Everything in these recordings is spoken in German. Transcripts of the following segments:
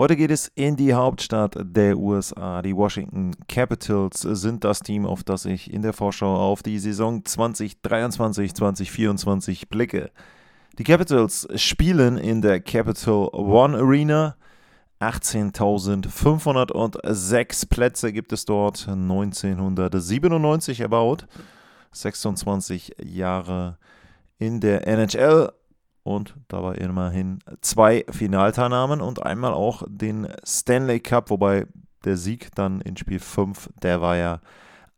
Heute geht es in die Hauptstadt der USA. Die Washington Capitals sind das Team, auf das ich in der Vorschau auf die Saison 2023-2024 blicke. Die Capitals spielen in der Capital One Arena. 18.506 Plätze gibt es dort, 1997 erbaut. 26 Jahre in der NHL und dabei immerhin zwei Finalteilnahmen und einmal auch den Stanley Cup, wobei der Sieg dann in Spiel 5, der war ja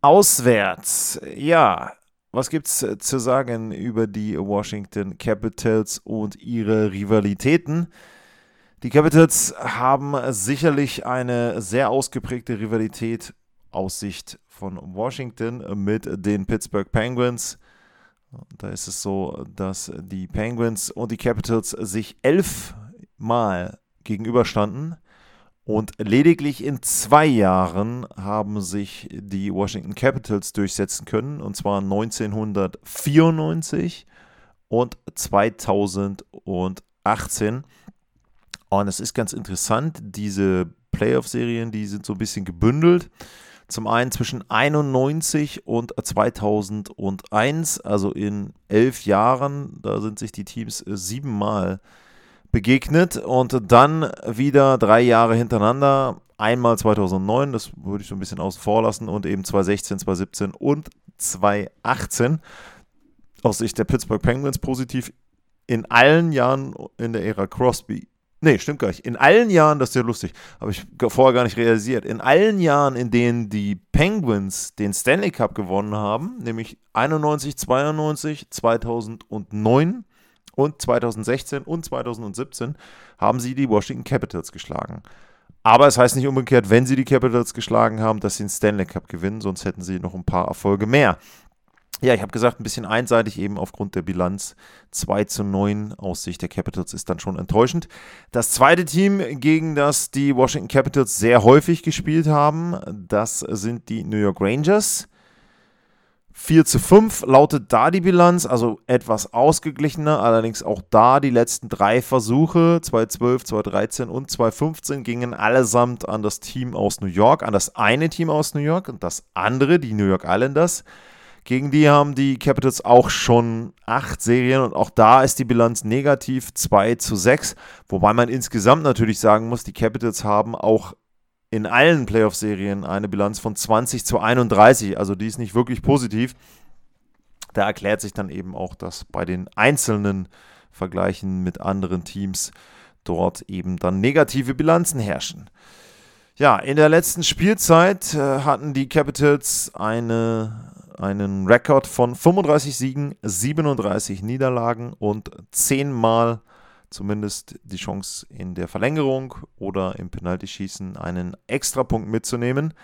auswärts. Ja, was gibt's zu sagen über die Washington Capitals und ihre Rivalitäten? Die Capitals haben sicherlich eine sehr ausgeprägte Rivalität aus Sicht von Washington mit den Pittsburgh Penguins. Da ist es so, dass die Penguins und die Capitals sich elfmal gegenüberstanden und lediglich in zwei Jahren haben sich die Washington Capitals durchsetzen können, und zwar 1994 und 2018. Und es ist ganz interessant, diese Playoff-Serien, die sind so ein bisschen gebündelt. Zum einen zwischen 91 und 2001, also in elf Jahren, da sind sich die Teams äh, siebenmal begegnet und dann wieder drei Jahre hintereinander. Einmal 2009, das würde ich so ein bisschen außen vor lassen, und eben 2016, 2017 und 2018. Aus Sicht der Pittsburgh Penguins positiv in allen Jahren in der Ära Crosby Nee, stimmt gar nicht. In allen Jahren, das ist ja lustig, habe ich vorher gar nicht realisiert. In allen Jahren, in denen die Penguins den Stanley Cup gewonnen haben, nämlich 91, 92, 2009 und 2016 und 2017, haben sie die Washington Capitals geschlagen. Aber es heißt nicht umgekehrt, wenn sie die Capitals geschlagen haben, dass sie den Stanley Cup gewinnen, sonst hätten sie noch ein paar Erfolge mehr. Ja, ich habe gesagt, ein bisschen einseitig eben aufgrund der Bilanz 2 zu 9 aus Sicht der Capitals ist dann schon enttäuschend. Das zweite Team, gegen das die Washington Capitals sehr häufig gespielt haben, das sind die New York Rangers. 4 zu 5 lautet da die Bilanz, also etwas ausgeglichener, allerdings auch da die letzten drei Versuche, 2012, 2013 und 2015, gingen allesamt an das Team aus New York, an das eine Team aus New York und das andere, die New York Islanders. Gegen die haben die Capitals auch schon acht Serien und auch da ist die Bilanz negativ 2 zu 6. Wobei man insgesamt natürlich sagen muss, die Capitals haben auch in allen Playoff-Serien eine Bilanz von 20 zu 31. Also die ist nicht wirklich positiv. Da erklärt sich dann eben auch, dass bei den einzelnen Vergleichen mit anderen Teams dort eben dann negative Bilanzen herrschen. Ja, in der letzten Spielzeit äh, hatten die Capitals eine einen Rekord von 35 Siegen, 37 Niederlagen und 10 Mal zumindest die Chance in der Verlängerung oder im Penaltyschießen einen Extrapunkt mitzunehmen.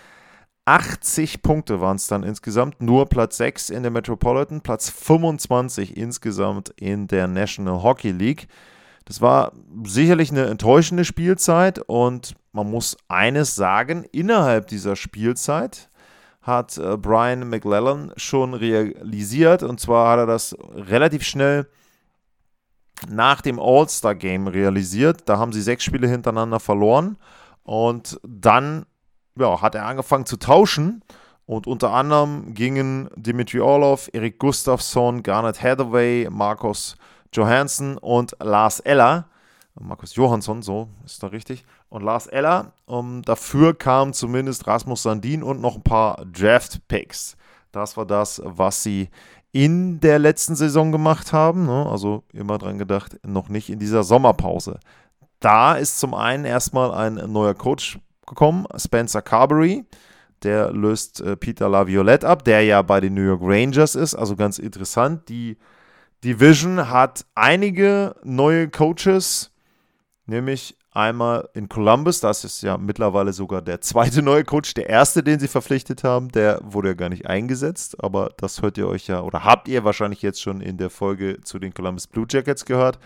80 Punkte waren es dann insgesamt, nur Platz 6 in der Metropolitan, Platz 25 insgesamt in der National Hockey League. Das war sicherlich eine enttäuschende Spielzeit und man muss eines sagen, innerhalb dieser Spielzeit hat äh, Brian McLellan schon realisiert. Und zwar hat er das relativ schnell nach dem All-Star-Game realisiert. Da haben sie sechs Spiele hintereinander verloren. Und dann ja, hat er angefangen zu tauschen. Und unter anderem gingen Dimitri Orlov, Erik Gustafsson, Garnet Hathaway, Markus Johansson und Lars Eller. Markus Johansson, so ist da richtig und Lars Eller. Um, dafür kamen zumindest Rasmus Sandin und noch ein paar Draft-Picks. Das war das, was sie in der letzten Saison gemacht haben. Ne? Also immer dran gedacht, noch nicht in dieser Sommerpause. Da ist zum einen erstmal ein neuer Coach gekommen, Spencer Carberry. Der löst äh, Peter Laviolette ab, der ja bei den New York Rangers ist. Also ganz interessant. Die Division hat einige neue Coaches, nämlich Einmal in Columbus, das ist ja mittlerweile sogar der zweite neue Coach. Der erste, den sie verpflichtet haben, der wurde ja gar nicht eingesetzt, aber das hört ihr euch ja oder habt ihr wahrscheinlich jetzt schon in der Folge zu den Columbus Blue Jackets gehört.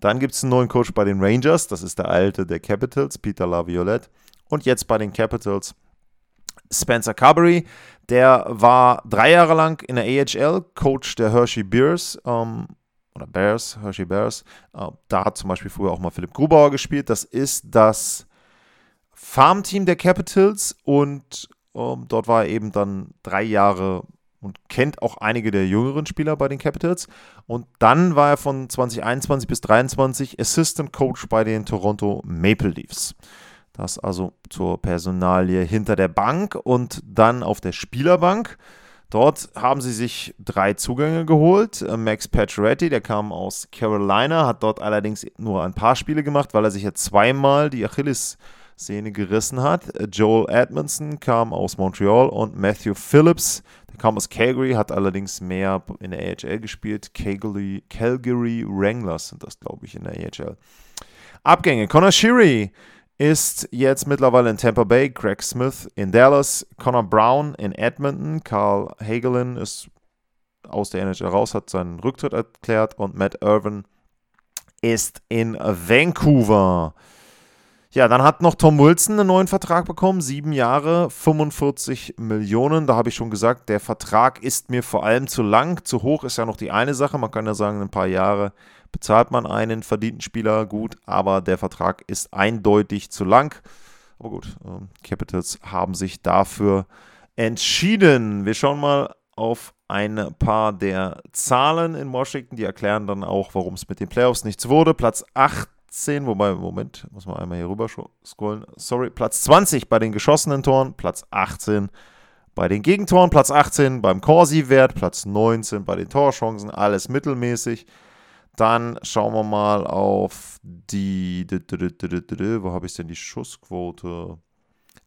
Dann gibt es einen neuen Coach bei den Rangers, das ist der alte der Capitals, Peter Laviolette. Und jetzt bei den Capitals Spencer Carberry, der war drei Jahre lang in der AHL Coach der Hershey Bears ähm, oder Bears, Hershey Bears. Äh, da hat zum Beispiel früher auch mal Philipp Grubauer gespielt. Das ist das Farmteam der Capitals und ähm, dort war er eben dann drei Jahre und kennt auch einige der jüngeren Spieler bei den Capitals. Und dann war er von 2021 bis 2023 Assistant Coach bei den Toronto Maple Leafs. Das also zur Personalie hinter der Bank und dann auf der Spielerbank. Dort haben sie sich drei Zugänge geholt. Äh, Max Pacioretty, der kam aus Carolina, hat dort allerdings nur ein paar Spiele gemacht, weil er sich ja zweimal die Achillessehne gerissen hat. Äh, Joel Edmondson kam aus Montreal und Matthew Phillips, der kam aus Calgary, hat allerdings mehr in der AHL gespielt. Calgary, Calgary Wranglers sind das, glaube ich, in der AHL. Abgänge. Connor Sheary ist jetzt mittlerweile in Tampa Bay, Greg Smith in Dallas, Connor Brown in Edmonton, Carl Hagelin ist aus der NHL raus, hat seinen Rücktritt erklärt und Matt Irvin ist in Vancouver. Ja, dann hat noch Tom Wilson einen neuen Vertrag bekommen, sieben Jahre, 45 Millionen. Da habe ich schon gesagt, der Vertrag ist mir vor allem zu lang. Zu hoch ist ja noch die eine Sache. Man kann ja sagen, ein paar Jahre bezahlt man einen verdienten Spieler gut, aber der Vertrag ist eindeutig zu lang. Aber gut, ähm, Capitals haben sich dafür entschieden. Wir schauen mal auf ein paar der Zahlen in Washington. Die erklären dann auch, warum es mit den Playoffs nichts wurde. Platz 18, wobei, Moment, muss man einmal hier rüber scrollen. Sorry, Platz 20 bei den geschossenen Toren, Platz 18 bei den Gegentoren, Platz 18 beim Corsi-Wert, Platz 19 bei den Torchancen, alles mittelmäßig. Dann schauen wir mal auf die. Wo habe ich denn die Schussquote?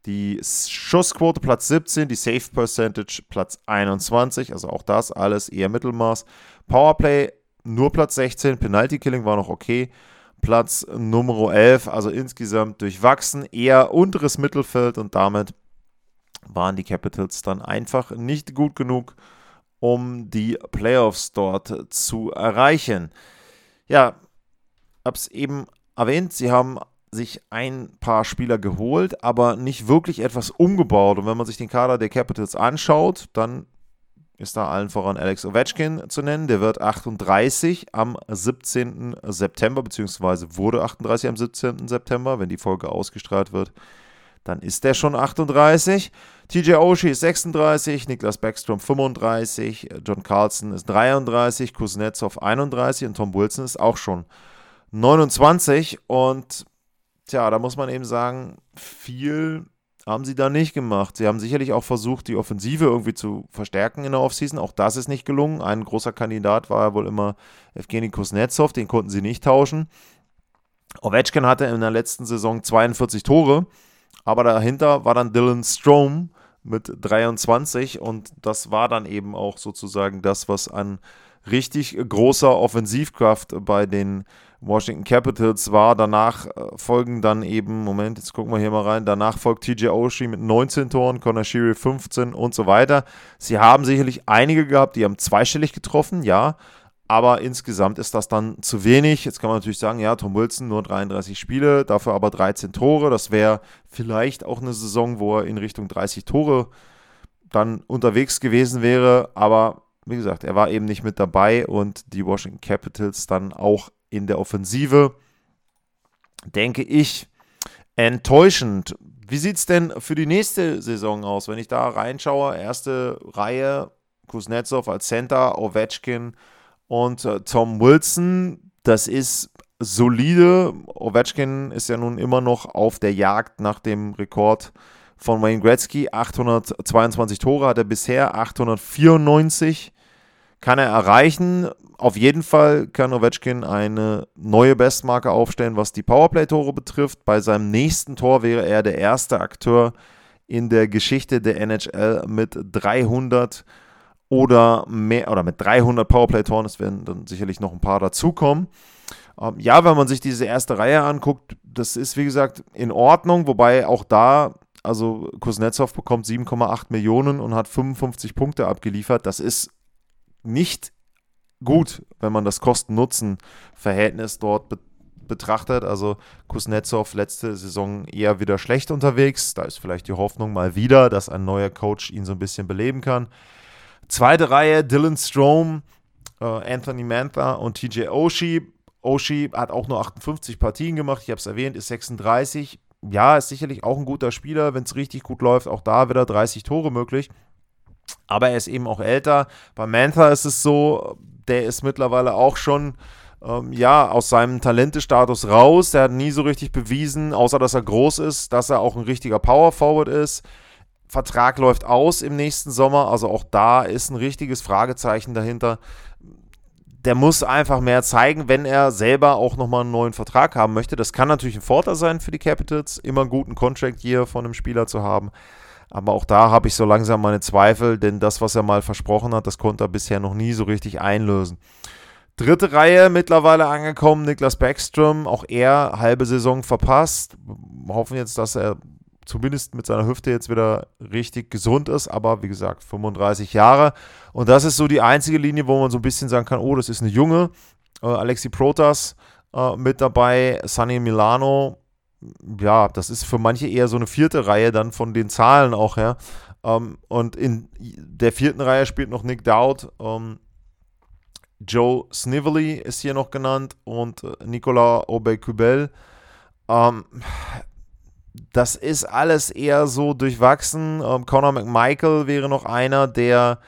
Die Schussquote Platz 17, die Safe Percentage Platz 21, also auch das alles eher Mittelmaß. Powerplay nur Platz 16, Penalty Killing war noch okay. Platz Nummer 11, also insgesamt durchwachsen, eher unteres Mittelfeld und damit waren die Capitals dann einfach nicht gut genug, um die Playoffs dort zu erreichen ja, habe es eben erwähnt, sie haben sich ein paar Spieler geholt, aber nicht wirklich etwas umgebaut. Und wenn man sich den Kader der Capitals anschaut, dann ist da allen voran Alex Ovechkin zu nennen. Der wird 38 am 17. September, beziehungsweise wurde 38 am 17. September, wenn die Folge ausgestrahlt wird dann ist der schon 38. TJ Oshie ist 36, Niklas Backstrom 35, John Carlson ist 33, Kuznetsov 31 und Tom Wilson ist auch schon 29. Und tja, da muss man eben sagen, viel haben sie da nicht gemacht. Sie haben sicherlich auch versucht, die Offensive irgendwie zu verstärken in der Offseason. Auch das ist nicht gelungen. Ein großer Kandidat war ja wohl immer Evgeny Kuznetsov, den konnten sie nicht tauschen. Ovechkin hatte in der letzten Saison 42 Tore. Aber dahinter war dann Dylan Strom mit 23 und das war dann eben auch sozusagen das, was an richtig großer Offensivkraft bei den Washington Capitals war. Danach äh, folgen dann eben, Moment, jetzt gucken wir hier mal rein, danach folgt TJ Oshie mit 19 Toren, Connor Sheary 15 und so weiter. Sie haben sicherlich einige gehabt, die haben zweistellig getroffen, ja, aber insgesamt ist das dann zu wenig. Jetzt kann man natürlich sagen, ja, Tom Wilson nur 33 Spiele, dafür aber 13 Tore. Das wäre vielleicht auch eine Saison, wo er in Richtung 30 Tore dann unterwegs gewesen wäre. Aber wie gesagt, er war eben nicht mit dabei und die Washington Capitals dann auch in der Offensive, denke ich, enttäuschend. Wie sieht es denn für die nächste Saison aus? Wenn ich da reinschaue, erste Reihe, Kuznetsov als Center, Ovechkin, und äh, Tom Wilson, das ist solide. Ovechkin ist ja nun immer noch auf der Jagd nach dem Rekord von Wayne Gretzky. 822 Tore hat er bisher, 894 kann er erreichen. Auf jeden Fall kann Ovechkin eine neue Bestmarke aufstellen, was die Powerplay-Tore betrifft. Bei seinem nächsten Tor wäre er der erste Akteur in der Geschichte der NHL mit 300 oder mehr oder mit 300 Powerplay-Toren. Es werden dann sicherlich noch ein paar dazukommen. Ähm, ja, wenn man sich diese erste Reihe anguckt, das ist wie gesagt in Ordnung, wobei auch da, also Kuznetsov bekommt 7,8 Millionen und hat 55 Punkte abgeliefert. Das ist nicht gut, wenn man das Kosten-Nutzen-Verhältnis dort be betrachtet. Also Kuznetsov letzte Saison eher wieder schlecht unterwegs. Da ist vielleicht die Hoffnung mal wieder, dass ein neuer Coach ihn so ein bisschen beleben kann. Zweite Reihe, Dylan Strom, äh, Anthony Mantha und TJ Oshie. Oshie hat auch nur 58 Partien gemacht, ich habe es erwähnt, ist 36. Ja, ist sicherlich auch ein guter Spieler, wenn es richtig gut läuft. Auch da wieder 30 Tore möglich. Aber er ist eben auch älter. Bei Mantha ist es so, der ist mittlerweile auch schon ähm, ja, aus seinem Talentestatus raus. Der hat nie so richtig bewiesen, außer dass er groß ist, dass er auch ein richtiger Power Forward ist. Vertrag läuft aus im nächsten Sommer, also auch da ist ein richtiges Fragezeichen dahinter. Der muss einfach mehr zeigen, wenn er selber auch nochmal einen neuen Vertrag haben möchte. Das kann natürlich ein Vorteil sein für die Capitals, immer einen guten Contract hier von einem Spieler zu haben. Aber auch da habe ich so langsam meine Zweifel, denn das, was er mal versprochen hat, das konnte er bisher noch nie so richtig einlösen. Dritte Reihe mittlerweile angekommen, Niklas Backstrom, auch er halbe Saison verpasst. Wir hoffen jetzt, dass er zumindest mit seiner Hüfte jetzt wieder richtig gesund ist, aber wie gesagt, 35 Jahre. Und das ist so die einzige Linie, wo man so ein bisschen sagen kann, oh, das ist eine junge. Äh, Alexi Protas äh, mit dabei, Sunny Milano. Ja, das ist für manche eher so eine vierte Reihe dann von den Zahlen auch her. Ähm, und in der vierten Reihe spielt noch Nick Dowd. Ähm, Joe Snively ist hier noch genannt und äh, Nicolas Aubé-Kubel. Ähm, das ist alles eher so durchwachsen. Ähm, Conor McMichael wäre noch einer, der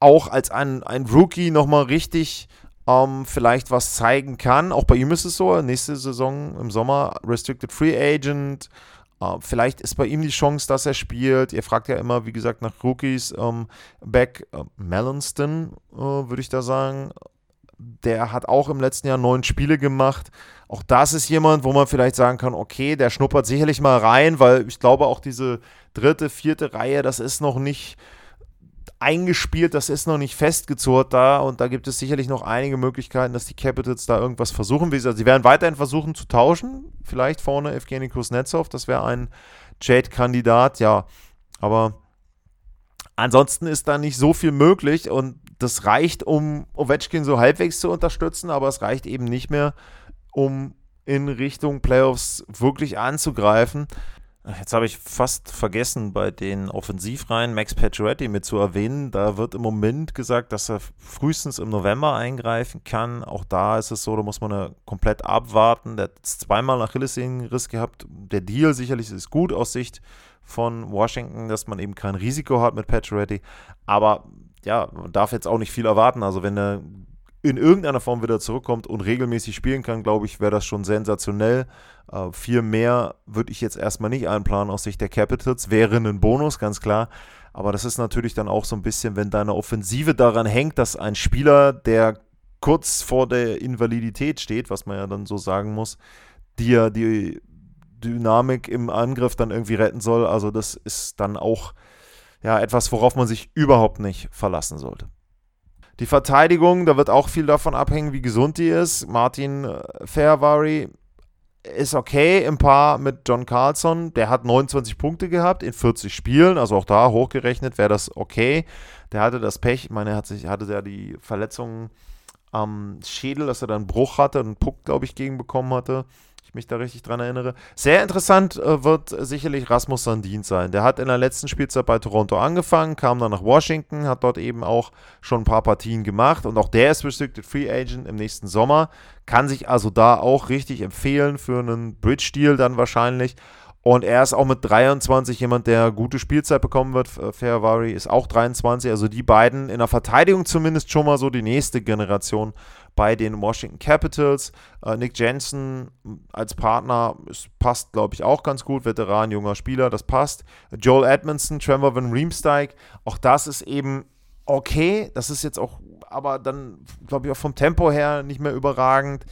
auch als ein, ein Rookie nochmal richtig ähm, vielleicht was zeigen kann. Auch bei ihm ist es so, nächste Saison im Sommer Restricted Free Agent. Uh, vielleicht ist bei ihm die Chance, dass er spielt. Ihr fragt ja immer, wie gesagt, nach Rookies. Ähm, Beck uh, Mellonston, uh, würde ich da sagen. Der hat auch im letzten Jahr neun Spiele gemacht. Auch das ist jemand, wo man vielleicht sagen kann, okay, der schnuppert sicherlich mal rein, weil ich glaube, auch diese dritte, vierte Reihe, das ist noch nicht eingespielt, das ist noch nicht festgezurrt da und da gibt es sicherlich noch einige Möglichkeiten, dass die Capitals da irgendwas versuchen. Also sie werden weiterhin versuchen zu tauschen, vielleicht vorne Evgeny Kuznetsov, das wäre ein Jade-Kandidat, ja, aber ansonsten ist da nicht so viel möglich und das reicht, um Ovechkin so halbwegs zu unterstützen, aber es reicht eben nicht mehr, um in Richtung Playoffs wirklich anzugreifen. Jetzt habe ich fast vergessen, bei den Offensivreihen Max Pacioretty mit zu erwähnen. Da wird im Moment gesagt, dass er frühestens im November eingreifen kann. Auch da ist es so, da muss man komplett abwarten. Der hat zweimal Achillessehnenriss gehabt. Der Deal sicherlich ist gut aus Sicht von Washington, dass man eben kein Risiko hat mit Pacioretty. Aber ja, man darf jetzt auch nicht viel erwarten. Also wenn er in irgendeiner Form wieder zurückkommt und regelmäßig spielen kann, glaube ich, wäre das schon sensationell. Äh, viel mehr würde ich jetzt erstmal nicht einplanen aus Sicht der Capitals. Wäre ein Bonus, ganz klar. Aber das ist natürlich dann auch so ein bisschen, wenn deine Offensive daran hängt, dass ein Spieler, der kurz vor der Invalidität steht, was man ja dann so sagen muss, dir die Dynamik im Angriff dann irgendwie retten soll. Also das ist dann auch ja etwas, worauf man sich überhaupt nicht verlassen sollte. Die Verteidigung, da wird auch viel davon abhängen, wie gesund die ist. Martin äh, Fairvary ist okay im Paar mit John Carlson. Der hat 29 Punkte gehabt in 40 Spielen, also auch da hochgerechnet wäre das okay. Der hatte das Pech, ich meine, er hat sich, hatte ja die Verletzungen am Schädel, dass er dann einen Bruch hatte einen Puck, glaube ich, gegen bekommen hatte ich mich da richtig dran erinnere. Sehr interessant äh, wird sicherlich Rasmus Sandin sein. Der hat in der letzten Spielzeit bei Toronto angefangen, kam dann nach Washington, hat dort eben auch schon ein paar Partien gemacht und auch der ist Restricted Free Agent im nächsten Sommer. Kann sich also da auch richtig empfehlen für einen Bridge-Deal dann wahrscheinlich. Und er ist auch mit 23 jemand, der gute Spielzeit bekommen wird. Fairvary ist auch 23. Also die beiden in der Verteidigung zumindest schon mal so die nächste Generation bei den Washington Capitals. Äh, Nick Jensen als Partner es passt, glaube ich, auch ganz gut. Veteran, junger Spieler, das passt. Joel Edmondson, Trevor Van Riemsdyk, auch das ist eben okay. Das ist jetzt auch, aber dann, glaube ich, auch vom Tempo her nicht mehr überragend.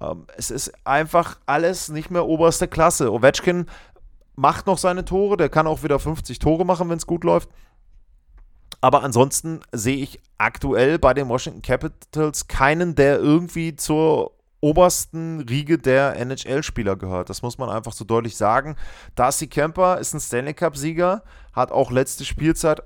Ähm, es ist einfach alles nicht mehr oberste Klasse. Ovechkin macht noch seine Tore, der kann auch wieder 50 Tore machen, wenn es gut läuft. Aber ansonsten sehe ich aktuell bei den Washington Capitals keinen, der irgendwie zur obersten Riege der NHL-Spieler gehört. Das muss man einfach so deutlich sagen. Darcy Kemper ist ein Stanley Cup-Sieger, hat auch letzte Spielzeit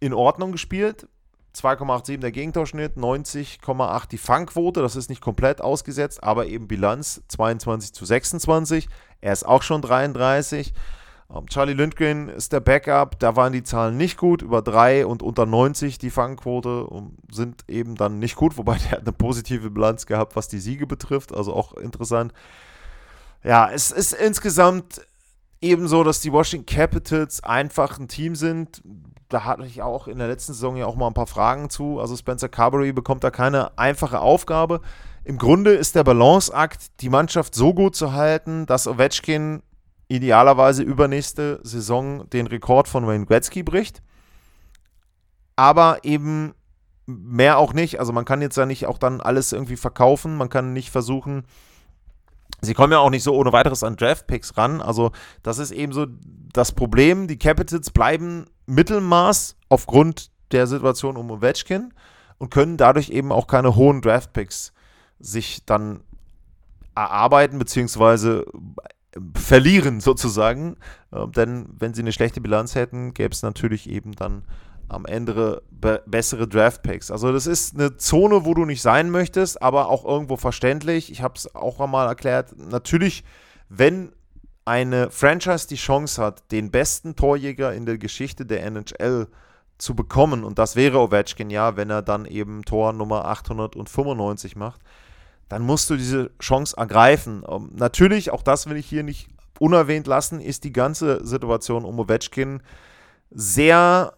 in Ordnung gespielt. 2,87 der Gegentorschnitt, 90,8 die Fangquote. Das ist nicht komplett ausgesetzt, aber eben Bilanz 22 zu 26. Er ist auch schon 33. Ähm, Charlie Lindgren ist der Backup, da waren die Zahlen nicht gut, über 3 und unter 90 die Fangquote sind eben dann nicht gut, wobei der hat eine positive Bilanz gehabt, was die Siege betrifft, also auch interessant. Ja, es ist insgesamt eben so, dass die Washington Capitals einfach ein Team sind. Da hatte ich auch in der letzten Saison ja auch mal ein paar Fragen zu. Also Spencer Carberry bekommt da keine einfache Aufgabe. Im Grunde ist der Balanceakt, die Mannschaft so gut zu halten, dass Ovechkin idealerweise übernächste Saison den Rekord von Wayne Gretzky bricht. Aber eben mehr auch nicht. Also man kann jetzt ja nicht auch dann alles irgendwie verkaufen. Man kann nicht versuchen, sie kommen ja auch nicht so ohne weiteres an Draftpicks ran. Also das ist eben so das Problem. Die Capitals bleiben Mittelmaß aufgrund der Situation um Ovechkin und können dadurch eben auch keine hohen Draftpicks sich dann erarbeiten, beziehungsweise verlieren sozusagen. Äh, denn wenn sie eine schlechte Bilanz hätten, gäbe es natürlich eben dann am Ende be bessere Draft-Picks. Also das ist eine Zone, wo du nicht sein möchtest, aber auch irgendwo verständlich. Ich habe es auch einmal erklärt. Natürlich, wenn eine Franchise die Chance hat, den besten Torjäger in der Geschichte der NHL zu bekommen, und das wäre Ovechkin ja, wenn er dann eben Tor Nummer 895 macht, dann musst du diese Chance ergreifen. Ähm, natürlich, auch das will ich hier nicht unerwähnt lassen, ist die ganze Situation um Ovechkin sehr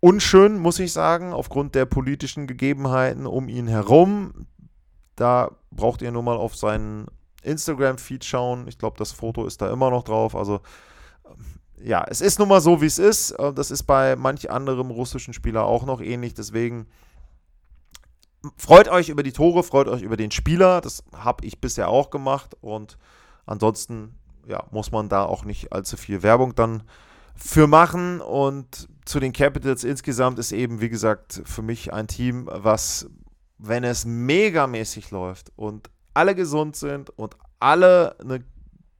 unschön, muss ich sagen, aufgrund der politischen Gegebenheiten um ihn herum. Da braucht ihr nur mal auf seinen Instagram-Feed schauen. Ich glaube, das Foto ist da immer noch drauf. Also ja, es ist nun mal so, wie es ist. Äh, das ist bei manch anderem russischen Spieler auch noch ähnlich. Deswegen freut euch über die Tore, freut euch über den Spieler. Das habe ich bisher auch gemacht. Und ansonsten ja, muss man da auch nicht allzu viel Werbung dann für machen. Und zu den Capitals insgesamt ist eben, wie gesagt, für mich ein Team, was, wenn es megamäßig läuft und alle gesund sind und alle eine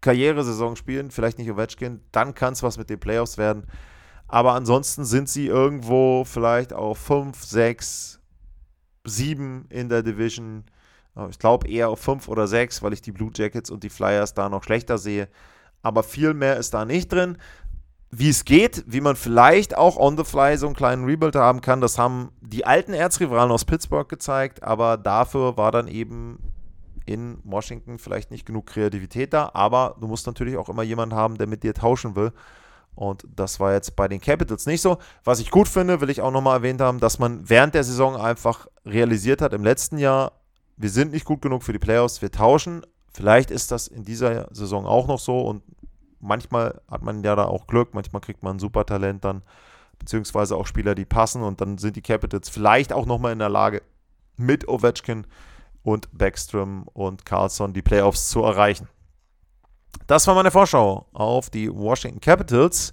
Karrieresaison spielen, vielleicht nicht Ovechkin, dann kann es was mit den Playoffs werden. Aber ansonsten sind sie irgendwo vielleicht auf 5, 6, sieben in der Division. Äh, ich glaube eher auf fünf oder sechs, weil ich die Blue Jackets und die Flyers da noch schlechter sehe. Aber viel mehr ist da nicht drin. Wie es geht, wie man vielleicht auch on the fly so einen kleinen Rebuild haben kann, das haben die alten Erzrivalen aus Pittsburgh gezeigt, aber dafür war dann eben in Washington vielleicht nicht genug Kreativität da, aber du musst natürlich auch immer jemanden haben, der mit dir tauschen will. Und das war jetzt bei den Capitals nicht so. Was ich gut finde, will ich auch nochmal erwähnt haben, dass man während der Saison einfach realisiert hat, im letzten Jahr, wir sind nicht gut genug für die Playoffs, wir tauschen. Vielleicht ist das in dieser Saison auch noch so und manchmal hat man ja da auch Glück, manchmal kriegt man ein super Talent dann, beziehungsweise auch Spieler, die passen und dann sind die Capitals vielleicht auch nochmal in der Lage, mit Ovechkin und Backstrom und Carlson die Playoffs zu erreichen. Das war meine Vorschau auf die Washington Capitals.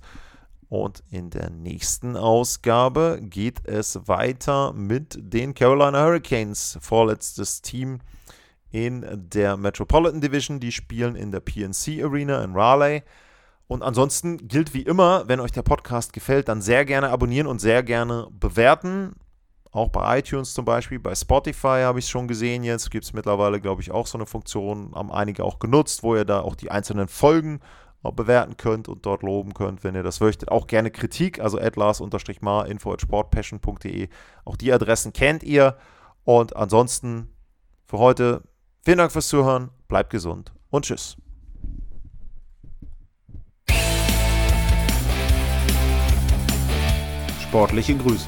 Und in der nächsten Ausgabe geht es weiter mit den Carolina Hurricanes, vorletztes Team in der Metropolitan Division. Die spielen in der PNC Arena in Raleigh. Und ansonsten gilt wie immer, wenn euch der Podcast gefällt, dann sehr gerne abonnieren und sehr gerne bewerten. Auch bei iTunes zum Beispiel, bei Spotify habe ich es schon gesehen jetzt. Gibt es mittlerweile, glaube ich, auch so eine Funktion, haben einige auch genutzt, wo ihr da auch die einzelnen Folgen bewerten könnt und dort loben könnt, wenn ihr das möchtet. Auch gerne Kritik, also atlas-mar, info at sportpassion.de. Auch die Adressen kennt ihr. Und ansonsten für heute vielen Dank fürs Zuhören, bleibt gesund und tschüss. Sportliche Grüße.